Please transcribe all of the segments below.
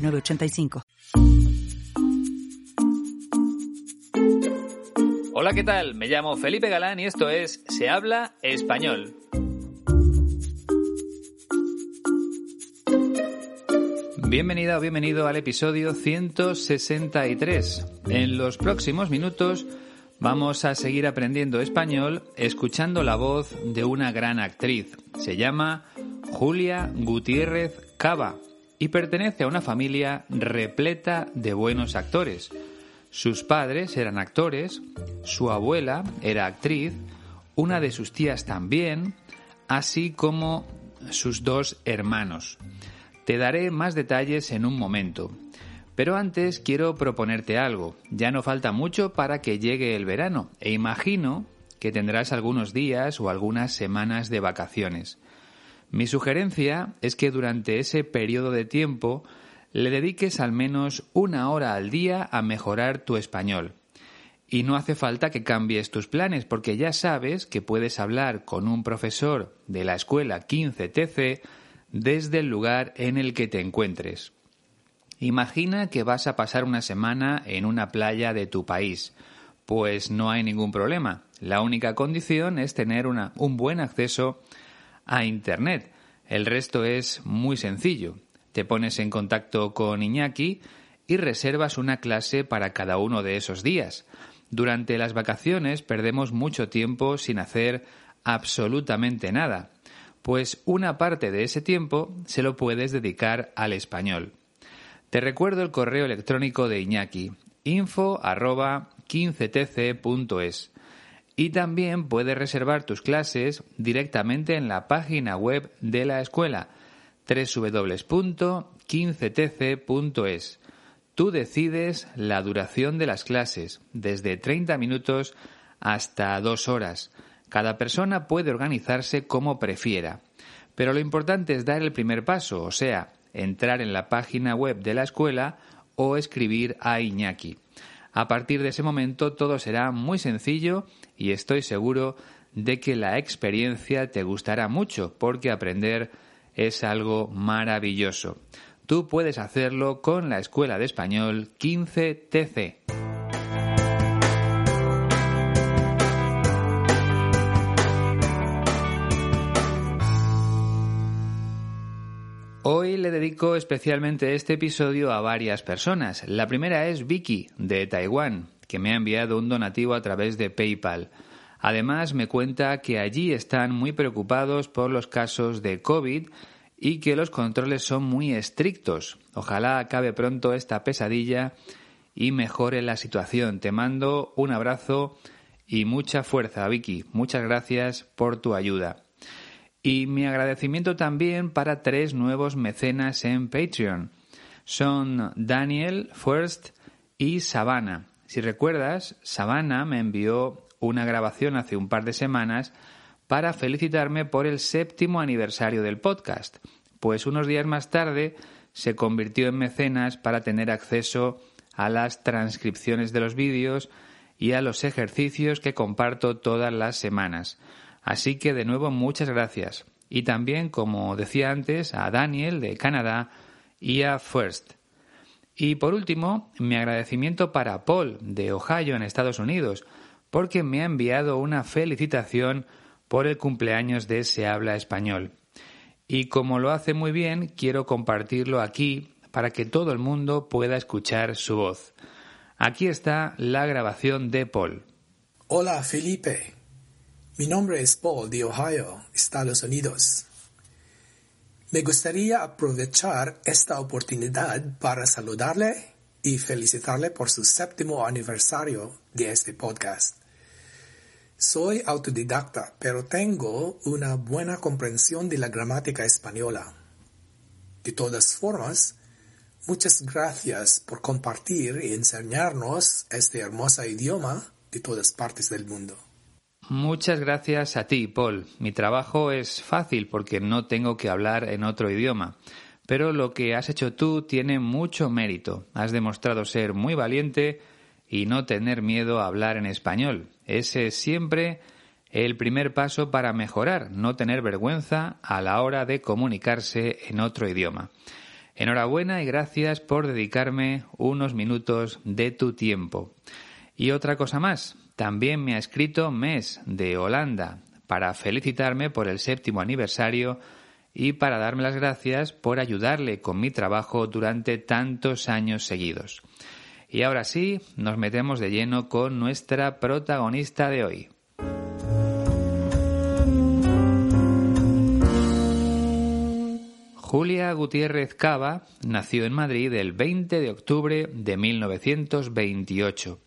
906985. Hola, ¿qué tal? Me llamo Felipe Galán y esto es Se habla español. Bienvenida o bienvenido al episodio 163. En los próximos minutos vamos a seguir aprendiendo español escuchando la voz de una gran actriz. Se llama Julia Gutiérrez Cava y pertenece a una familia repleta de buenos actores. Sus padres eran actores, su abuela era actriz, una de sus tías también, así como sus dos hermanos. Te daré más detalles en un momento. Pero antes quiero proponerte algo. Ya no falta mucho para que llegue el verano e imagino que tendrás algunos días o algunas semanas de vacaciones. Mi sugerencia es que durante ese periodo de tiempo le dediques al menos una hora al día a mejorar tu español. Y no hace falta que cambies tus planes porque ya sabes que puedes hablar con un profesor de la escuela 15TC desde el lugar en el que te encuentres. Imagina que vas a pasar una semana en una playa de tu país. Pues no hay ningún problema. La única condición es tener una, un buen acceso a Internet. El resto es muy sencillo. Te pones en contacto con Iñaki y reservas una clase para cada uno de esos días. Durante las vacaciones perdemos mucho tiempo sin hacer absolutamente nada pues una parte de ese tiempo se lo puedes dedicar al español. Te recuerdo el correo electrónico de Iñaki, info 15tc.es. Y también puedes reservar tus clases directamente en la página web de la escuela www.15tc.es. Tú decides la duración de las clases, desde 30 minutos hasta 2 horas. Cada persona puede organizarse como prefiera. Pero lo importante es dar el primer paso, o sea, entrar en la página web de la escuela o escribir a Iñaki. A partir de ese momento todo será muy sencillo y estoy seguro de que la experiencia te gustará mucho porque aprender es algo maravilloso. Tú puedes hacerlo con la Escuela de Español 15TC. Hoy le dedico especialmente este episodio a varias personas. La primera es Vicky, de Taiwán, que me ha enviado un donativo a través de PayPal. Además, me cuenta que allí están muy preocupados por los casos de COVID y que los controles son muy estrictos. Ojalá acabe pronto esta pesadilla y mejore la situación. Te mando un abrazo y mucha fuerza, Vicky. Muchas gracias por tu ayuda. Y mi agradecimiento también para tres nuevos mecenas en Patreon. Son Daniel, First y Savannah. Si recuerdas, Savannah me envió una grabación hace un par de semanas para felicitarme por el séptimo aniversario del podcast, pues unos días más tarde se convirtió en mecenas para tener acceso a las transcripciones de los vídeos y a los ejercicios que comparto todas las semanas. Así que de nuevo muchas gracias. Y también, como decía antes, a Daniel de Canadá y a First. Y por último, mi agradecimiento para Paul de Ohio en Estados Unidos, porque me ha enviado una felicitación por el cumpleaños de Se habla español. Y como lo hace muy bien, quiero compartirlo aquí para que todo el mundo pueda escuchar su voz. Aquí está la grabación de Paul. Hola Felipe, mi nombre es Paul de Ohio, Estados Unidos. Me gustaría aprovechar esta oportunidad para saludarle y felicitarle por su séptimo aniversario de este podcast. Soy autodidacta, pero tengo una buena comprensión de la gramática española. De todas formas, Muchas gracias por compartir y enseñarnos este hermoso idioma de todas partes del mundo. Muchas gracias a ti, Paul. Mi trabajo es fácil porque no tengo que hablar en otro idioma. Pero lo que has hecho tú tiene mucho mérito. Has demostrado ser muy valiente y no tener miedo a hablar en español. Ese es siempre el primer paso para mejorar, no tener vergüenza a la hora de comunicarse en otro idioma. Enhorabuena y gracias por dedicarme unos minutos de tu tiempo. Y otra cosa más, también me ha escrito Mes de Holanda para felicitarme por el séptimo aniversario y para darme las gracias por ayudarle con mi trabajo durante tantos años seguidos. Y ahora sí, nos metemos de lleno con nuestra protagonista de hoy. Julia Gutiérrez Cava nació en Madrid el 20 de octubre de 1928.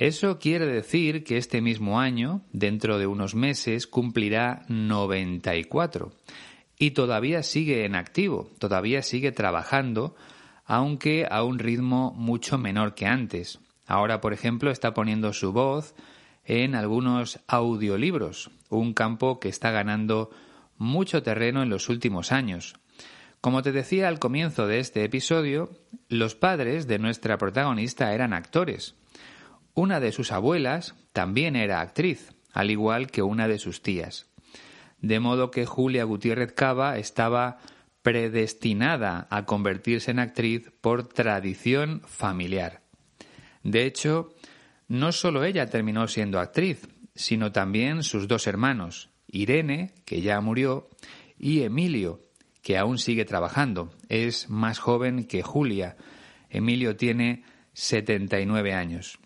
Eso quiere decir que este mismo año, dentro de unos meses, cumplirá 94. Y todavía sigue en activo, todavía sigue trabajando, aunque a un ritmo mucho menor que antes. Ahora, por ejemplo, está poniendo su voz en algunos audiolibros, un campo que está ganando mucho terreno en los últimos años. Como te decía al comienzo de este episodio, los padres de nuestra protagonista eran actores. Una de sus abuelas también era actriz, al igual que una de sus tías. De modo que Julia Gutiérrez Cava estaba predestinada a convertirse en actriz por tradición familiar. De hecho, no solo ella terminó siendo actriz, sino también sus dos hermanos, Irene, que ya murió, y Emilio, que aún sigue trabajando. Es más joven que Julia. Emilio tiene 79 años.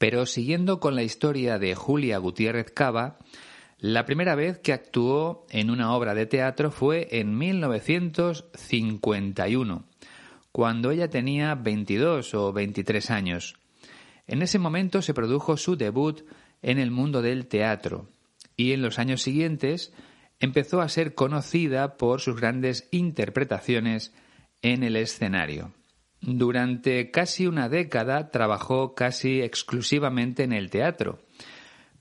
Pero siguiendo con la historia de Julia Gutiérrez Cava, la primera vez que actuó en una obra de teatro fue en 1951, cuando ella tenía 22 o 23 años. En ese momento se produjo su debut en el mundo del teatro y en los años siguientes empezó a ser conocida por sus grandes interpretaciones en el escenario. Durante casi una década trabajó casi exclusivamente en el teatro,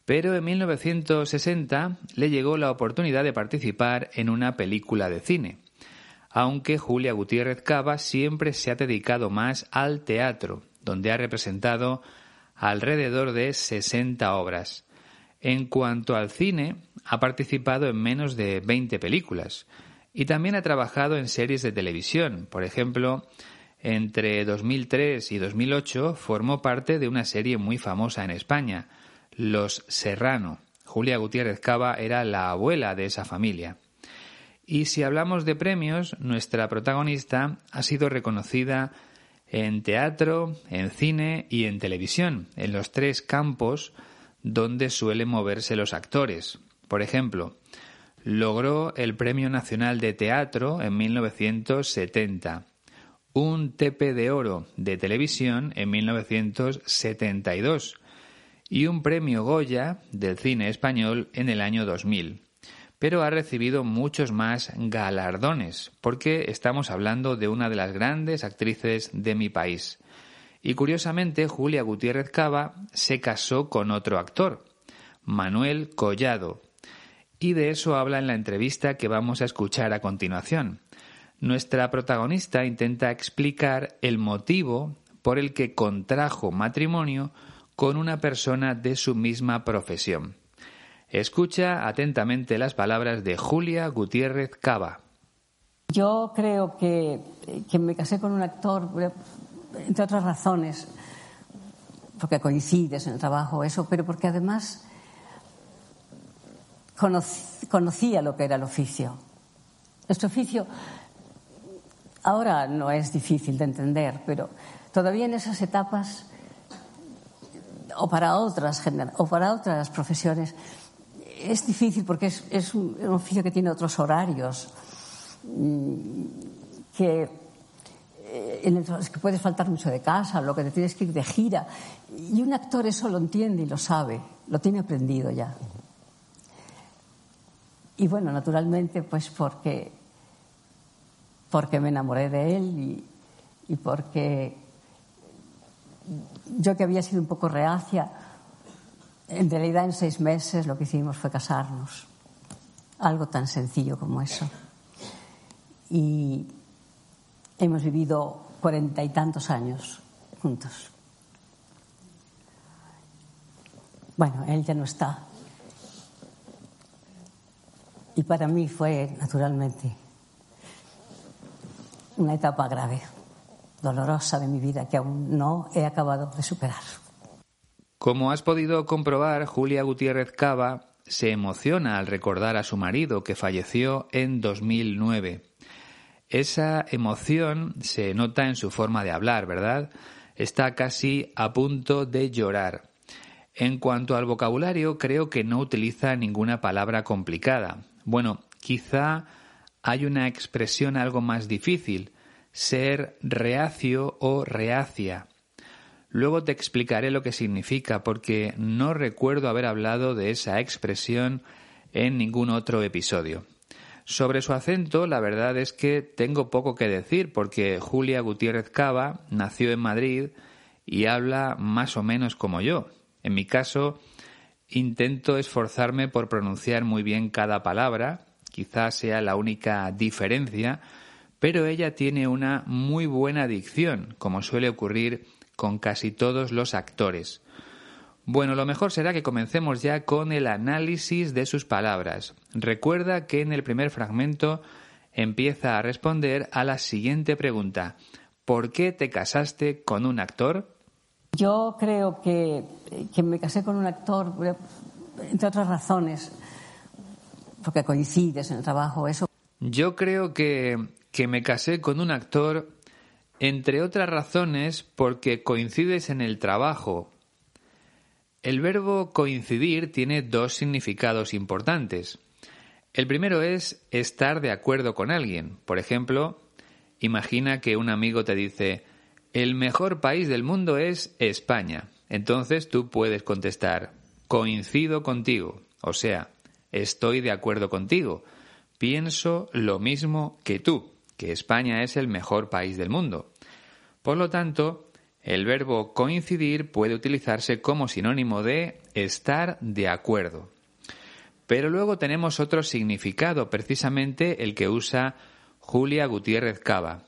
pero en 1960 le llegó la oportunidad de participar en una película de cine, aunque Julia Gutiérrez Cava siempre se ha dedicado más al teatro, donde ha representado alrededor de 60 obras. En cuanto al cine, ha participado en menos de 20 películas y también ha trabajado en series de televisión. Por ejemplo, entre 2003 y 2008 formó parte de una serie muy famosa en España, Los Serrano. Julia Gutiérrez Cava era la abuela de esa familia. Y si hablamos de premios, nuestra protagonista ha sido reconocida en teatro, en cine y en televisión, en los tres campos donde suelen moverse los actores. Por ejemplo, logró el Premio Nacional de Teatro en 1970, un TP de Oro de Televisión en 1972 y un Premio Goya del Cine Español en el año 2000. Pero ha recibido muchos más galardones, porque estamos hablando de una de las grandes actrices de mi país. Y curiosamente, Julia Gutiérrez Cava se casó con otro actor, Manuel Collado. Y de eso habla en la entrevista que vamos a escuchar a continuación. Nuestra protagonista intenta explicar el motivo por el que contrajo matrimonio con una persona de su misma profesión. Escucha atentamente las palabras de Julia Gutiérrez Cava. Yo creo que, que me casé con un actor entre otras razones, porque coincides en el trabajo, eso, pero porque además conocía lo que era el oficio. Este oficio ahora no es difícil de entender, pero todavía en esas etapas o para otras o para otras profesiones es difícil porque es, un, oficio que tiene otros horarios mm, que eh, en que puedes faltar mucho de casa, lo que te tienes que ir de gira. Y un actor eso lo entiende y lo sabe, lo tiene aprendido ya. Y bueno, naturalmente, pues porque, porque me enamoré de él y, porque yo que había sido un poco reacia, en realidad en seis meses lo que hicimos fue casarnos. Algo tan sencillo como eso. Y hemos vivido cuarenta y tantos años juntos. Bueno, él ya no está. Y para mí fue, naturalmente, una etapa grave, dolorosa de mi vida que aún no he acabado de superar. Como has podido comprobar, Julia Gutiérrez Cava se emociona al recordar a su marido que falleció en 2009. Esa emoción se nota en su forma de hablar, ¿verdad? Está casi a punto de llorar. En cuanto al vocabulario, creo que no utiliza ninguna palabra complicada. Bueno, quizá hay una expresión algo más difícil, ser reacio o reacia. Luego te explicaré lo que significa porque no recuerdo haber hablado de esa expresión en ningún otro episodio. Sobre su acento, la verdad es que tengo poco que decir porque Julia Gutiérrez Cava nació en Madrid y habla más o menos como yo. En mi caso, intento esforzarme por pronunciar muy bien cada palabra, quizás sea la única diferencia, pero ella tiene una muy buena dicción, como suele ocurrir con casi todos los actores. Bueno, lo mejor será que comencemos ya con el análisis de sus palabras. Recuerda que en el primer fragmento empieza a responder a la siguiente pregunta. ¿Por qué te casaste con un actor? Yo creo que, me casé con un actor, entre otras razones, porque coincides en el trabajo, eso. Yo creo que, que me casé con un actor entre otras razones porque coincides en el trabajo. El verbo coincidir tiene dos significados importantes. El primero es estar de acuerdo con alguien. Por ejemplo, imagina que un amigo te dice el mejor país del mundo es España. Entonces tú puedes contestar coincido contigo, o sea, estoy de acuerdo contigo, pienso lo mismo que tú que España es el mejor país del mundo. Por lo tanto, el verbo coincidir puede utilizarse como sinónimo de estar de acuerdo. Pero luego tenemos otro significado, precisamente el que usa Julia Gutiérrez Cava.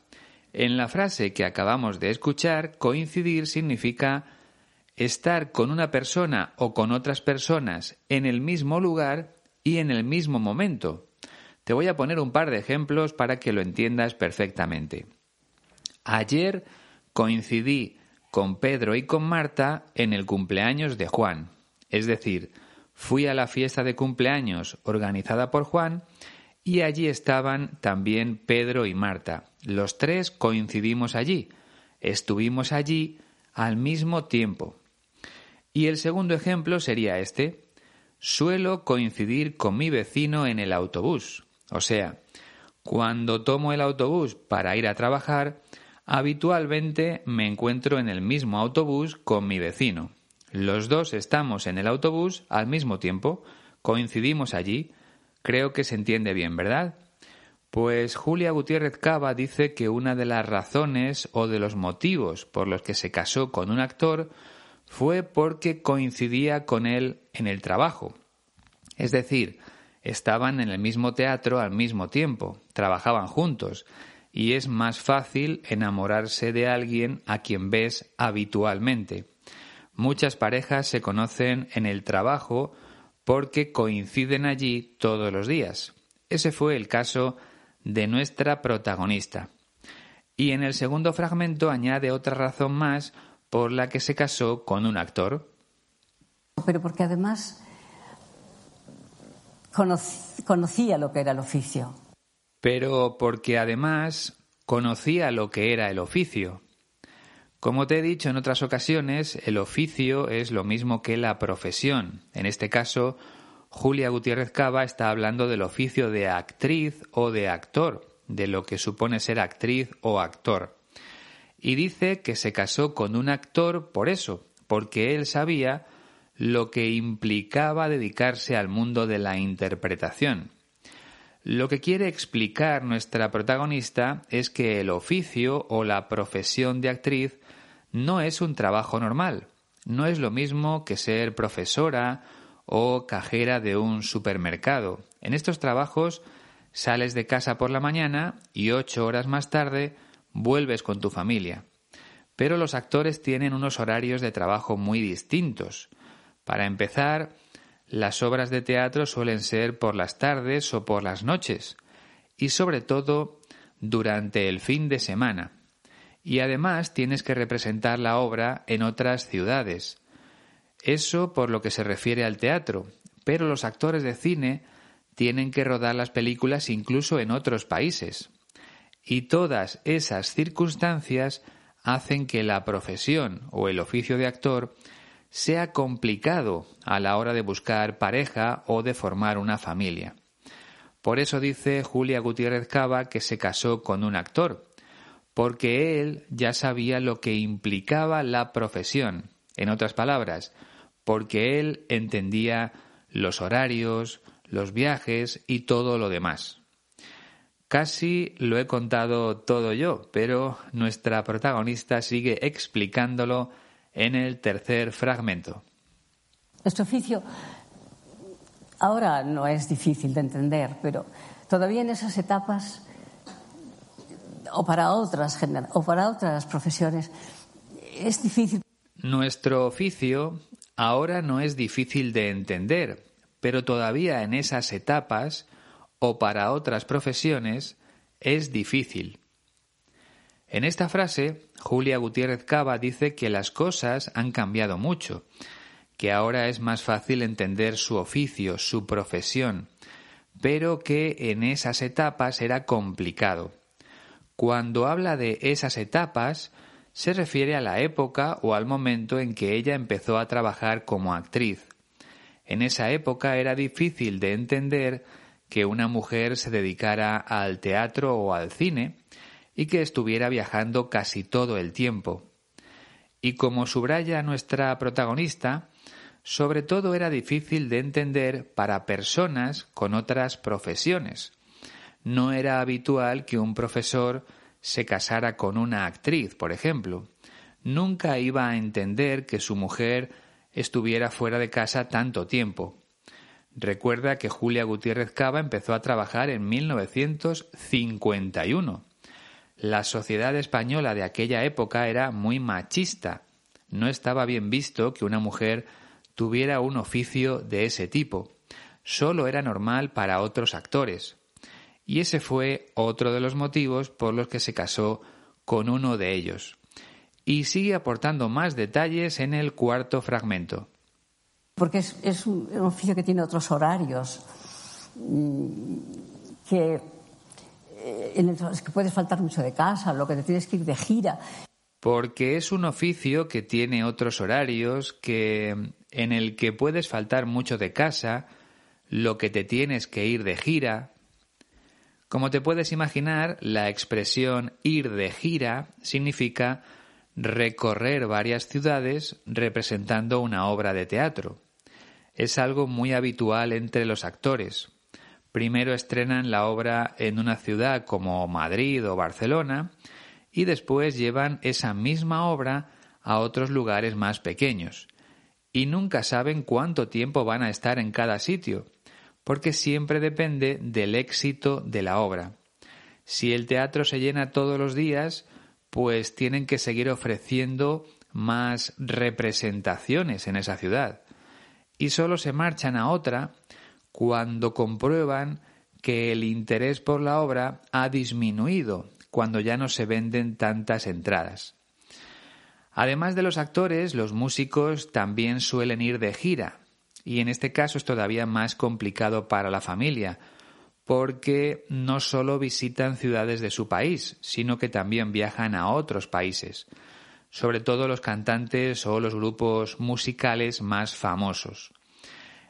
En la frase que acabamos de escuchar, coincidir significa estar con una persona o con otras personas en el mismo lugar y en el mismo momento, te voy a poner un par de ejemplos para que lo entiendas perfectamente. Ayer coincidí con Pedro y con Marta en el cumpleaños de Juan. Es decir, fui a la fiesta de cumpleaños organizada por Juan y allí estaban también Pedro y Marta. Los tres coincidimos allí. Estuvimos allí al mismo tiempo. Y el segundo ejemplo sería este. Suelo coincidir con mi vecino en el autobús. O sea, cuando tomo el autobús para ir a trabajar, habitualmente me encuentro en el mismo autobús con mi vecino. Los dos estamos en el autobús al mismo tiempo, coincidimos allí. Creo que se entiende bien, ¿verdad? Pues Julia Gutiérrez Cava dice que una de las razones o de los motivos por los que se casó con un actor fue porque coincidía con él en el trabajo. Es decir, estaban en el mismo teatro al mismo tiempo, trabajaban juntos, y es más fácil enamorarse de alguien a quien ves habitualmente. Muchas parejas se conocen en el trabajo porque coinciden allí todos los días. Ese fue el caso de nuestra protagonista. Y en el segundo fragmento añade otra razón más por la que se casó con un actor. Pero porque además conocía lo que era el oficio. Pero porque además conocía lo que era el oficio. Como te he dicho en otras ocasiones, el oficio es lo mismo que la profesión. En este caso, Julia Gutiérrez Cava está hablando del oficio de actriz o de actor, de lo que supone ser actriz o actor. Y dice que se casó con un actor por eso, porque él sabía lo que implicaba dedicarse al mundo de la interpretación. Lo que quiere explicar nuestra protagonista es que el oficio o la profesión de actriz no es un trabajo normal. No es lo mismo que ser profesora o cajera de un supermercado. En estos trabajos sales de casa por la mañana y ocho horas más tarde vuelves con tu familia. Pero los actores tienen unos horarios de trabajo muy distintos. Para empezar, las obras de teatro suelen ser por las tardes o por las noches, y sobre todo durante el fin de semana. Y además tienes que representar la obra en otras ciudades. Eso por lo que se refiere al teatro, pero los actores de cine tienen que rodar las películas incluso en otros países. Y todas esas circunstancias hacen que la profesión o el oficio de actor sea complicado a la hora de buscar pareja o de formar una familia. Por eso dice Julia Gutiérrez Cava que se casó con un actor, porque él ya sabía lo que implicaba la profesión. En otras palabras, porque él entendía los horarios, los viajes y todo lo demás. Casi lo he contado todo yo, pero nuestra protagonista sigue explicándolo en el tercer fragmento. Nuestro oficio ahora no es difícil de entender, pero todavía en esas etapas o para otras, o para otras profesiones es difícil. Nuestro oficio ahora no es difícil de entender, pero todavía en esas etapas o para otras profesiones es difícil. En esta frase, Julia Gutiérrez Cava dice que las cosas han cambiado mucho, que ahora es más fácil entender su oficio, su profesión, pero que en esas etapas era complicado. Cuando habla de esas etapas, se refiere a la época o al momento en que ella empezó a trabajar como actriz. En esa época era difícil de entender que una mujer se dedicara al teatro o al cine, y que estuviera viajando casi todo el tiempo. Y como subraya nuestra protagonista, sobre todo era difícil de entender para personas con otras profesiones. No era habitual que un profesor se casara con una actriz, por ejemplo. Nunca iba a entender que su mujer estuviera fuera de casa tanto tiempo. Recuerda que Julia Gutiérrez Cava empezó a trabajar en 1951 la sociedad española de aquella época era muy machista. No estaba bien visto que una mujer tuviera un oficio de ese tipo. Solo era normal para otros actores. Y ese fue otro de los motivos por los que se casó con uno de ellos. Y sigue aportando más detalles en el cuarto fragmento. Porque es, un, oficio que tiene otros horarios, mm, que eh, en los que puedes faltar mucho de casa, lo que te tienes que ir de gira. Porque es un oficio que tiene otros horarios, que en el que puedes faltar mucho de casa, lo que te tienes que ir de gira. Como te puedes imaginar, la expresión ir de gira significa recorrer varias ciudades representando una obra de teatro. Es algo muy habitual entre los actores. Primero estrenan la obra en una ciudad como Madrid o Barcelona y después llevan esa misma obra a otros lugares más pequeños. Y nunca saben cuánto tiempo van a estar en cada sitio, porque siempre depende del éxito de la obra. Si el teatro se llena todos los días, pues tienen que seguir ofreciendo más representaciones en esa ciudad. Y solo se marchan a otra cuando comprueban que el interés por la obra ha disminuido, cuando ya no se venden tantas entradas. Además de los actores, los músicos también suelen ir de gira, y en este caso es todavía más complicado para la familia, porque no solo visitan ciudades de su país, sino que también viajan a otros países, sobre todo los cantantes o los grupos musicales más famosos.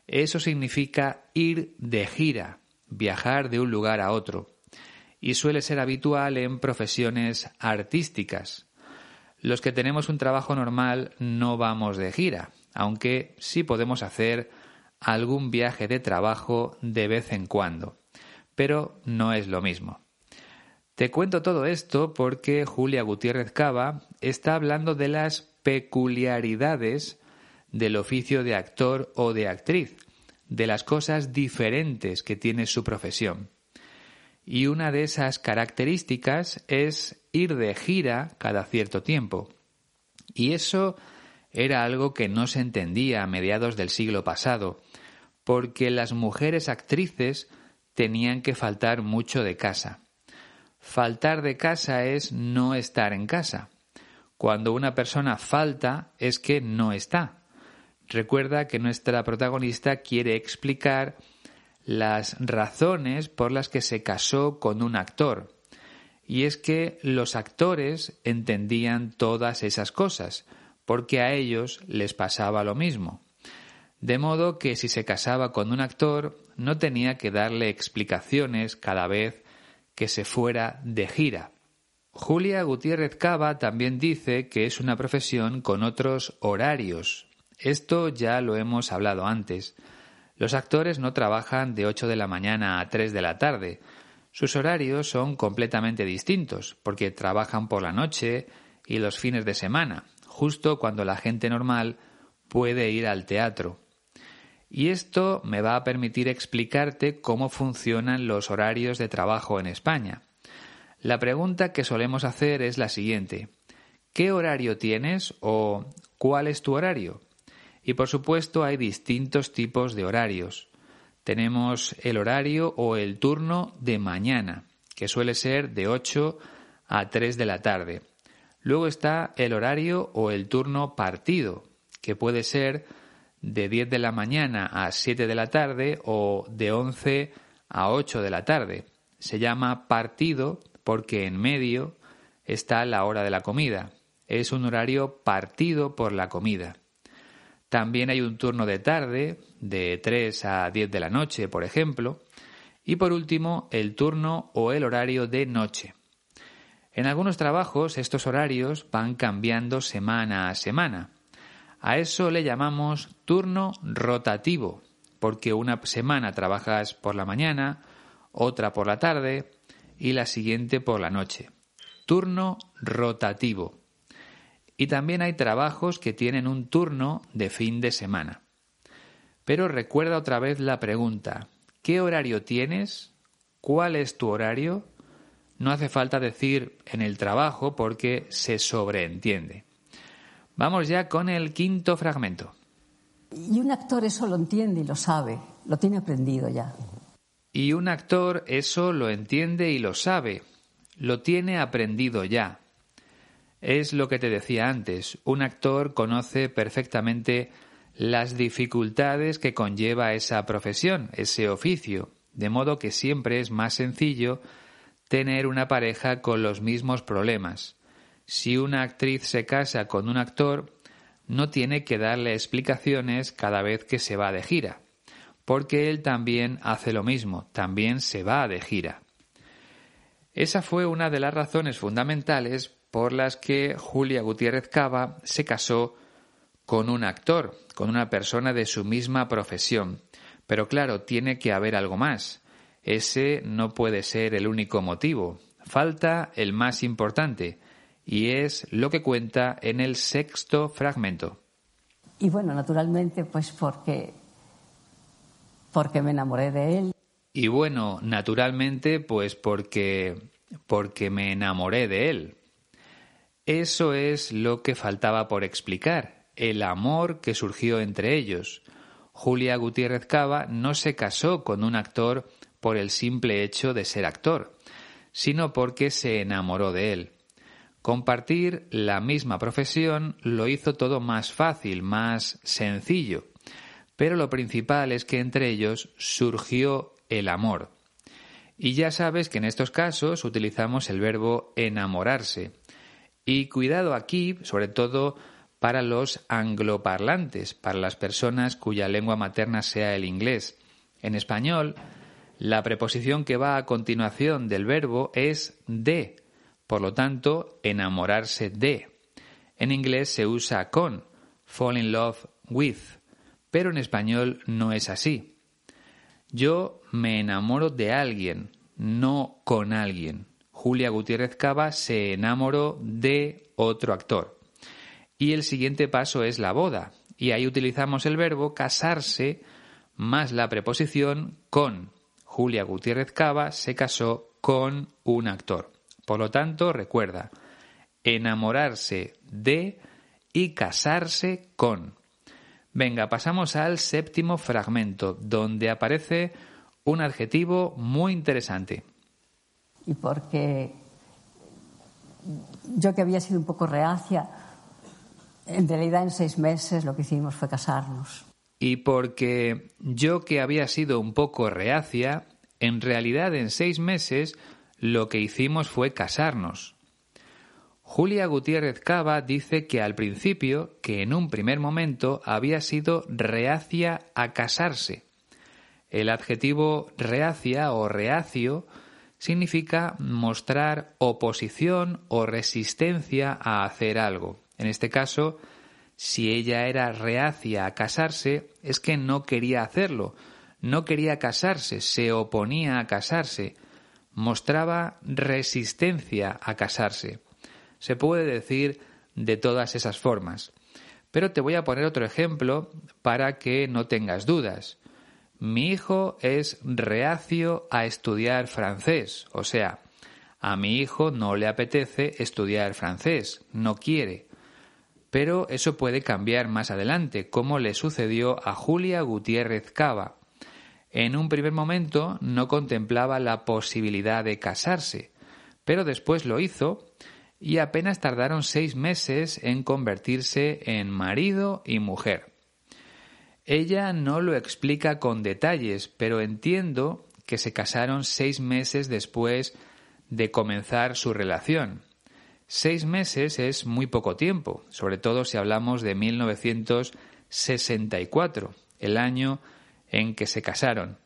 Eso significa ir de gira, viajar de un lugar a otro, y suele ser habitual en profesiones artísticas. Los que tenemos un trabajo normal no vamos de gira, aunque sí podemos hacer algún viaje de trabajo de vez en cuando. pero no es lo mismo. Te cuento todo esto porque Julia Gutiérrez Cava está hablando de las peculiaridades del oficio de actor o de actriz, de las cosas diferentes que tiene su profesión. Y una de esas características es ir de gira cada cierto tiempo. Y eso era algo que no se entendía a mediados del siglo pasado, porque las mujeres actrices tenían que faltar mucho de casa. Faltar de casa es no estar en casa. Cuando una persona falta es que no está. Recuerda que nuestra protagonista quiere explicar las razones por las que se casó con un actor. Y es que los actores entendían todas esas cosas, porque a ellos les pasaba lo mismo. De modo que si se casaba con un actor, no tenía que darle explicaciones cada vez que se fuera de gira. Julia Gutiérrez Cava también dice que es una profesión con otros horarios. Esto ya lo hemos hablado antes. Los actores no trabajan de 8 de la mañana a 3 de la tarde. Sus horarios son completamente distintos, porque trabajan por la noche y los fines de semana, justo cuando la gente normal puede ir al teatro. Y esto me va a permitir explicarte cómo funcionan los horarios de trabajo en España. La pregunta que solemos hacer es la siguiente. ¿Qué horario tienes o cuál es tu horario? Y por supuesto hay distintos tipos de horarios. Tenemos el horario o el turno de mañana, que suele ser de 8 a 3 de la tarde. Luego está el horario o el turno partido, que puede ser de 10 de la mañana a 7 de la tarde o de 11 a 8 de la tarde. Se llama partido porque en medio está la hora de la comida. Es un horario partido por la comida. También hay un turno de tarde, de 3 a 10 de la noche, por ejemplo. Y por último, el turno o el horario de noche. En algunos trabajos estos horarios van cambiando semana a semana. A eso le llamamos turno rotativo, porque una semana trabajas por la mañana, otra por la tarde y la siguiente por la noche. Turno rotativo. Y también hay trabajos que tienen un turno de fin de semana. Pero recuerda otra vez la pregunta, ¿qué horario tienes? ¿Cuál es tu horario? No hace falta decir en el trabajo porque se sobreentiende. Vamos ya con el quinto fragmento. Y un actor eso lo entiende y lo sabe, lo tiene aprendido ya. Y un actor eso lo entiende y lo sabe, lo tiene aprendido ya. Es lo que te decía antes, un actor conoce perfectamente las dificultades que conlleva esa profesión, ese oficio, de modo que siempre es más sencillo tener una pareja con los mismos problemas si una actriz se casa con un actor, no tiene que darle explicaciones cada vez que se va de gira, porque él también hace lo mismo, también se va de gira. Esa fue una de las razones fundamentales por las que Julia Gutiérrez Cava se casó con un actor, con una persona de su misma profesión. Pero claro, tiene que haber algo más. Ese no puede ser el único motivo. Falta el más importante, y es lo que cuenta en el sexto fragmento. Y bueno, naturalmente, pues porque, porque me enamoré de él. Y bueno, naturalmente, pues porque, porque me enamoré de él. Eso es lo que faltaba por explicar, el amor que surgió entre ellos. Julia Gutiérrez Cava no se casó con un actor por el simple hecho de ser actor, sino porque se enamoró de él. Compartir la misma profesión lo hizo todo más fácil, más sencillo, pero lo principal es que entre ellos surgió el amor. Y ya sabes que en estos casos utilizamos el verbo enamorarse. Y cuidado aquí, sobre todo para los angloparlantes, para las personas cuya lengua materna sea el inglés. En español, la preposición que va a continuación del verbo es de, por lo tanto, enamorarse de. En inglés se usa con, fall in love with, pero en español no es así. Yo me enamoro de alguien, no con alguien. Julia Gutiérrez Cava se enamoró de otro actor. Y el siguiente paso es la boda. Y ahí utilizamos el verbo casarse más la preposición con. Julia Gutiérrez Cava se casó con un actor. Por lo tanto, recuerda, enamorarse de y casarse con. Venga, pasamos al séptimo fragmento, donde aparece un adjetivo muy interesante. Y porque yo que había sido un poco reacia, en realidad en seis meses lo que hicimos fue casarnos. Y porque yo que había sido un poco reacia, en realidad en seis meses lo que hicimos fue casarnos. Julia Gutiérrez Cava dice que al principio, que en un primer momento había sido reacia a casarse. El adjetivo reacia o reacio significa mostrar oposición o resistencia a hacer algo. En este caso, si ella era reacia a casarse, es que no quería hacerlo, no quería casarse, se oponía a casarse, mostraba resistencia a casarse. Se puede decir de todas esas formas. Pero te voy a poner otro ejemplo para que no tengas dudas. Mi hijo es reacio a estudiar francés, o sea, a mi hijo no le apetece estudiar francés, no quiere. Pero eso puede cambiar más adelante, como le sucedió a Julia Gutiérrez Cava. En un primer momento no contemplaba la posibilidad de casarse, pero después lo hizo y apenas tardaron seis meses en convertirse en marido y mujer. Ella no lo explica con detalles, pero entiendo que se casaron seis meses después de comenzar su relación. Seis meses es muy poco tiempo, sobre todo si hablamos de 1964, el año en que se casaron.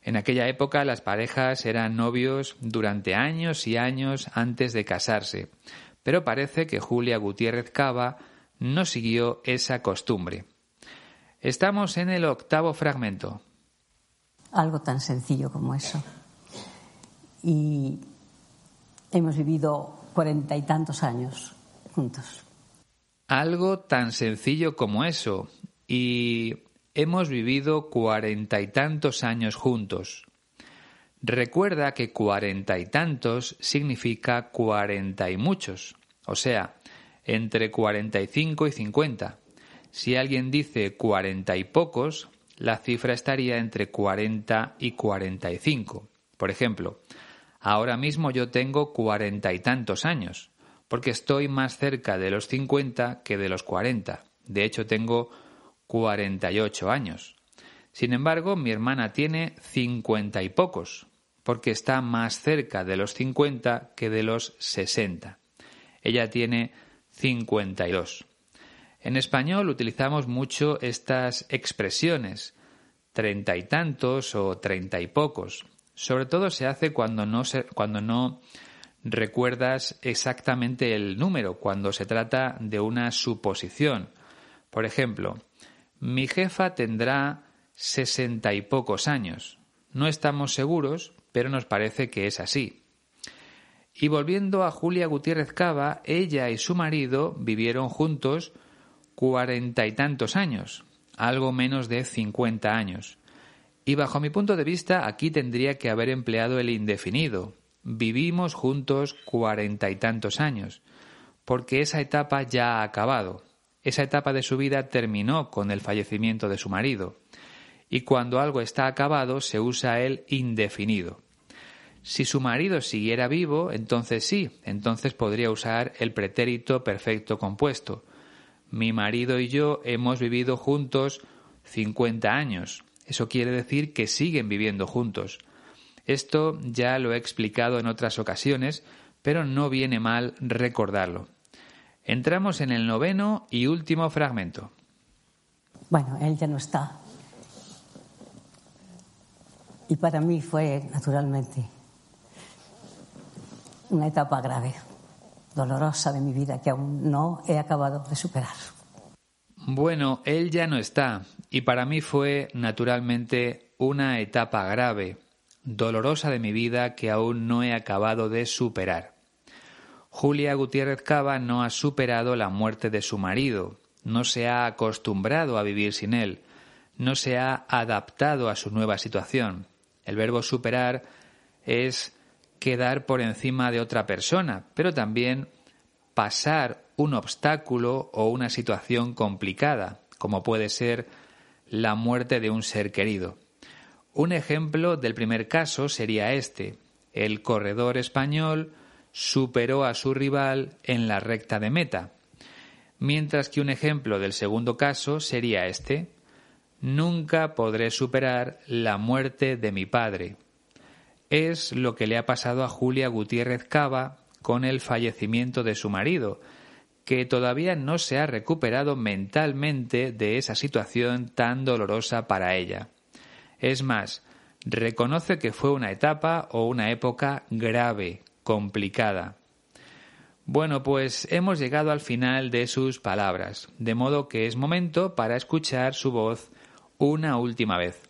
En aquella época las parejas eran novios durante años y años antes de casarse, pero parece que Julia Gutiérrez Cava no siguió esa costumbre. Estamos en el octavo fragmento. Algo tan sencillo como eso. Y hemos vivido cuarenta y tantos años juntos. Algo tan sencillo como eso. Y hemos vivido cuarenta y tantos años juntos. Recuerda que cuarenta y tantos significa cuarenta y muchos, o sea, entre cuarenta y cinco y cincuenta. Si alguien dice cuarenta y pocos, la cifra estaría entre cuarenta y cuarenta y cinco. Por ejemplo, ahora mismo yo tengo cuarenta y tantos años, porque estoy más cerca de los cincuenta que de los cuarenta. De hecho, tengo 48 años. Sin embargo, mi hermana tiene cincuenta y pocos, porque está más cerca de los 50 que de los 60. Ella tiene 52. En español utilizamos mucho estas expresiones, treinta y tantos o treinta y pocos. Sobre todo se hace cuando no, cuando no recuerdas exactamente el número, cuando se trata de una suposición. Por ejemplo, mi jefa tendrá sesenta y pocos años. No estamos seguros, pero nos parece que es así. Y volviendo a Julia Gutiérrez Cava, ella y su marido vivieron juntos cuarenta y tantos años, algo menos de cincuenta años. Y bajo mi punto de vista, aquí tendría que haber empleado el indefinido. Vivimos juntos cuarenta y tantos años, porque esa etapa ya ha acabado. Esa etapa de su vida terminó con el fallecimiento de su marido, y cuando algo está acabado se usa el indefinido. Si su marido siguiera vivo, entonces sí, entonces podría usar el pretérito perfecto compuesto. Mi marido y yo hemos vivido juntos 50 años. Eso quiere decir que siguen viviendo juntos. Esto ya lo he explicado en otras ocasiones, pero no viene mal recordarlo. Entramos en el noveno y último fragmento. Bueno, él ya no está. Y para mí fue, naturalmente, una etapa grave, dolorosa de mi vida que aún no he acabado de superar. Bueno, él ya no está y para mí fue naturalmente una etapa grave, dolorosa de mi vida que aún no he acabado de superar. Julia Gutiérrez Cava no ha superado la muerte de su marido, no se ha acostumbrado a vivir sin él, no se ha adaptado a su nueva situación. El verbo superar es quedar por encima de otra persona, pero también pasar un obstáculo o una situación complicada, como puede ser la muerte de un ser querido. Un ejemplo del primer caso sería este. El corredor español superó a su rival en la recta de meta. Mientras que un ejemplo del segundo caso sería este. Nunca podré superar la muerte de mi padre. Es lo que le ha pasado a Julia Gutiérrez Cava con el fallecimiento de su marido, que todavía no se ha recuperado mentalmente de esa situación tan dolorosa para ella. Es más, reconoce que fue una etapa o una época grave, complicada. Bueno, pues hemos llegado al final de sus palabras, de modo que es momento para escuchar su voz una última vez.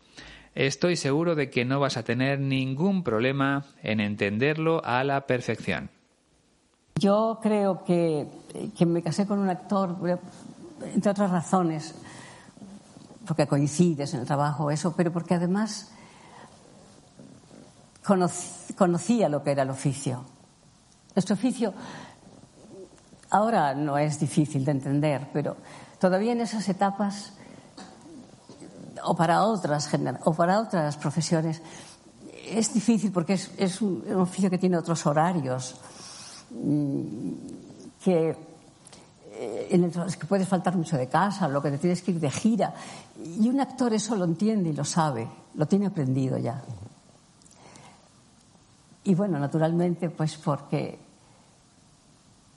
Estoy seguro de que no vas a tener ningún problema en entenderlo a la perfección. Yo creo que, me casé con un actor, entre otras razones, porque coincides en el trabajo, eso, pero porque además conocía lo que era el oficio. Nuestro oficio ahora no es difícil de entender, pero todavía en esas etapas o para otras, o para otras profesiones. Es difícil porque es, un, oficio que tiene otros horarios, mm, que, eh, en puedes faltar mucho de casa, lo que te tienes que ir de gira. Y un actor eso lo entiende y lo sabe, lo tiene aprendido ya. Y bueno, naturalmente, pues porque,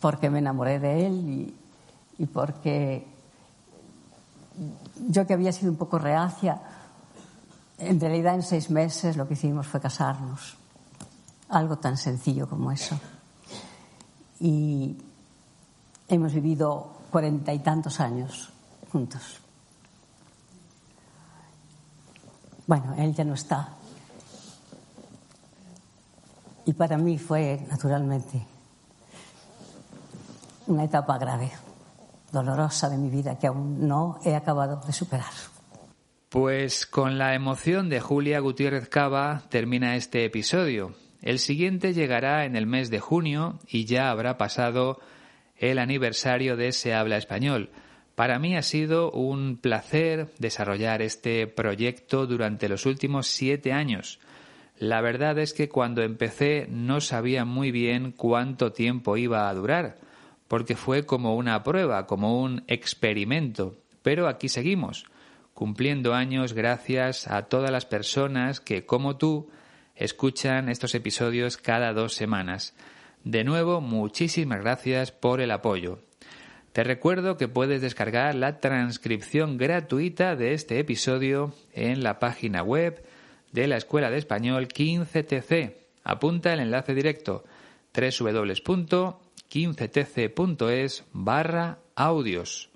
porque me enamoré de él y, y porque yo que había sido un poco reacia, en realidad en seis meses lo que hicimos fue casarnos. Algo tan sencillo como eso. Y hemos vivido cuarenta y tantos años juntos. Bueno, él ya no está. Y para mí fue, naturalmente, una etapa grave dolorosa de mi vida que aún no he acabado de superar. Pues con la emoción de Julia Gutiérrez Cava termina este episodio. El siguiente llegará en el mes de junio y ya habrá pasado el aniversario de Se habla español. Para mí ha sido un placer desarrollar este proyecto durante los últimos siete años. La verdad es que cuando empecé no sabía muy bien cuánto tiempo iba a durar porque fue como una prueba, como un experimento. Pero aquí seguimos, cumpliendo años gracias a todas las personas que, como tú, escuchan estos episodios cada dos semanas. De nuevo, muchísimas gracias por el apoyo. Te recuerdo que puedes descargar la transcripción gratuita de este episodio en la página web de la Escuela de Español 15TC. Apunta el enlace directo www 15tc.es barra audios.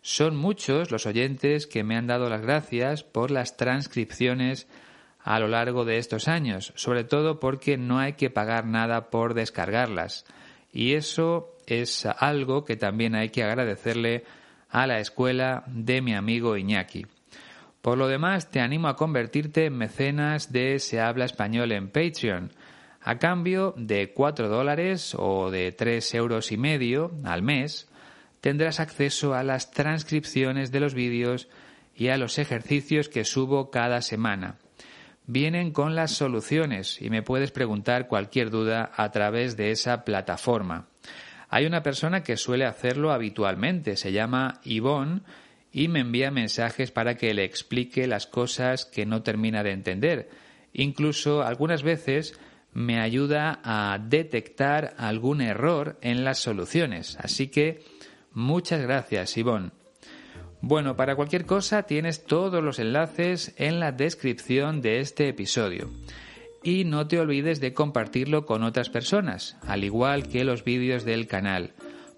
Son muchos los oyentes que me han dado las gracias por las transcripciones a lo largo de estos años, sobre todo porque no hay que pagar nada por descargarlas. Y eso es algo que también hay que agradecerle a la escuela de mi amigo Iñaki. Por lo demás, te animo a convertirte en mecenas de Se habla español en Patreon a cambio de 4 dólares o de 3 euros y medio al mes, tendrás acceso a las transcripciones de los vídeos y a los ejercicios que subo cada semana. Vienen con las soluciones y me puedes preguntar cualquier duda a través de esa plataforma. Hay una persona que suele hacerlo habitualmente, se llama Yvonne, y me envía mensajes para que le explique las cosas que no termina de entender. Incluso algunas veces me ayuda a detectar algún error en las soluciones. Así que muchas gracias, Ivonne. Bueno, para cualquier cosa tienes todos los enlaces en la descripción de este episodio. Y no te olvides de compartirlo con otras personas, al igual que los vídeos del canal.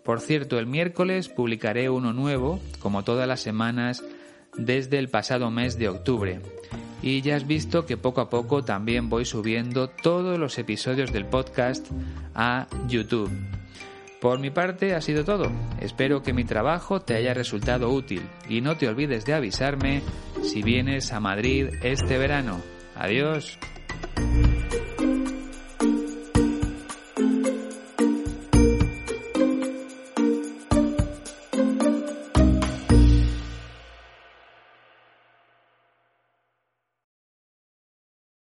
Por cierto, el miércoles publicaré uno nuevo, como todas las semanas, desde el pasado mes de octubre. y ya has visto que poco a poco también voy subiendo todos los episodios del podcast a YouTube. Por mi parte ha sido todo. Espero que mi trabajo te haya resultado útil y no te olvides de avisarme si vienes a Madrid este verano. Adiós.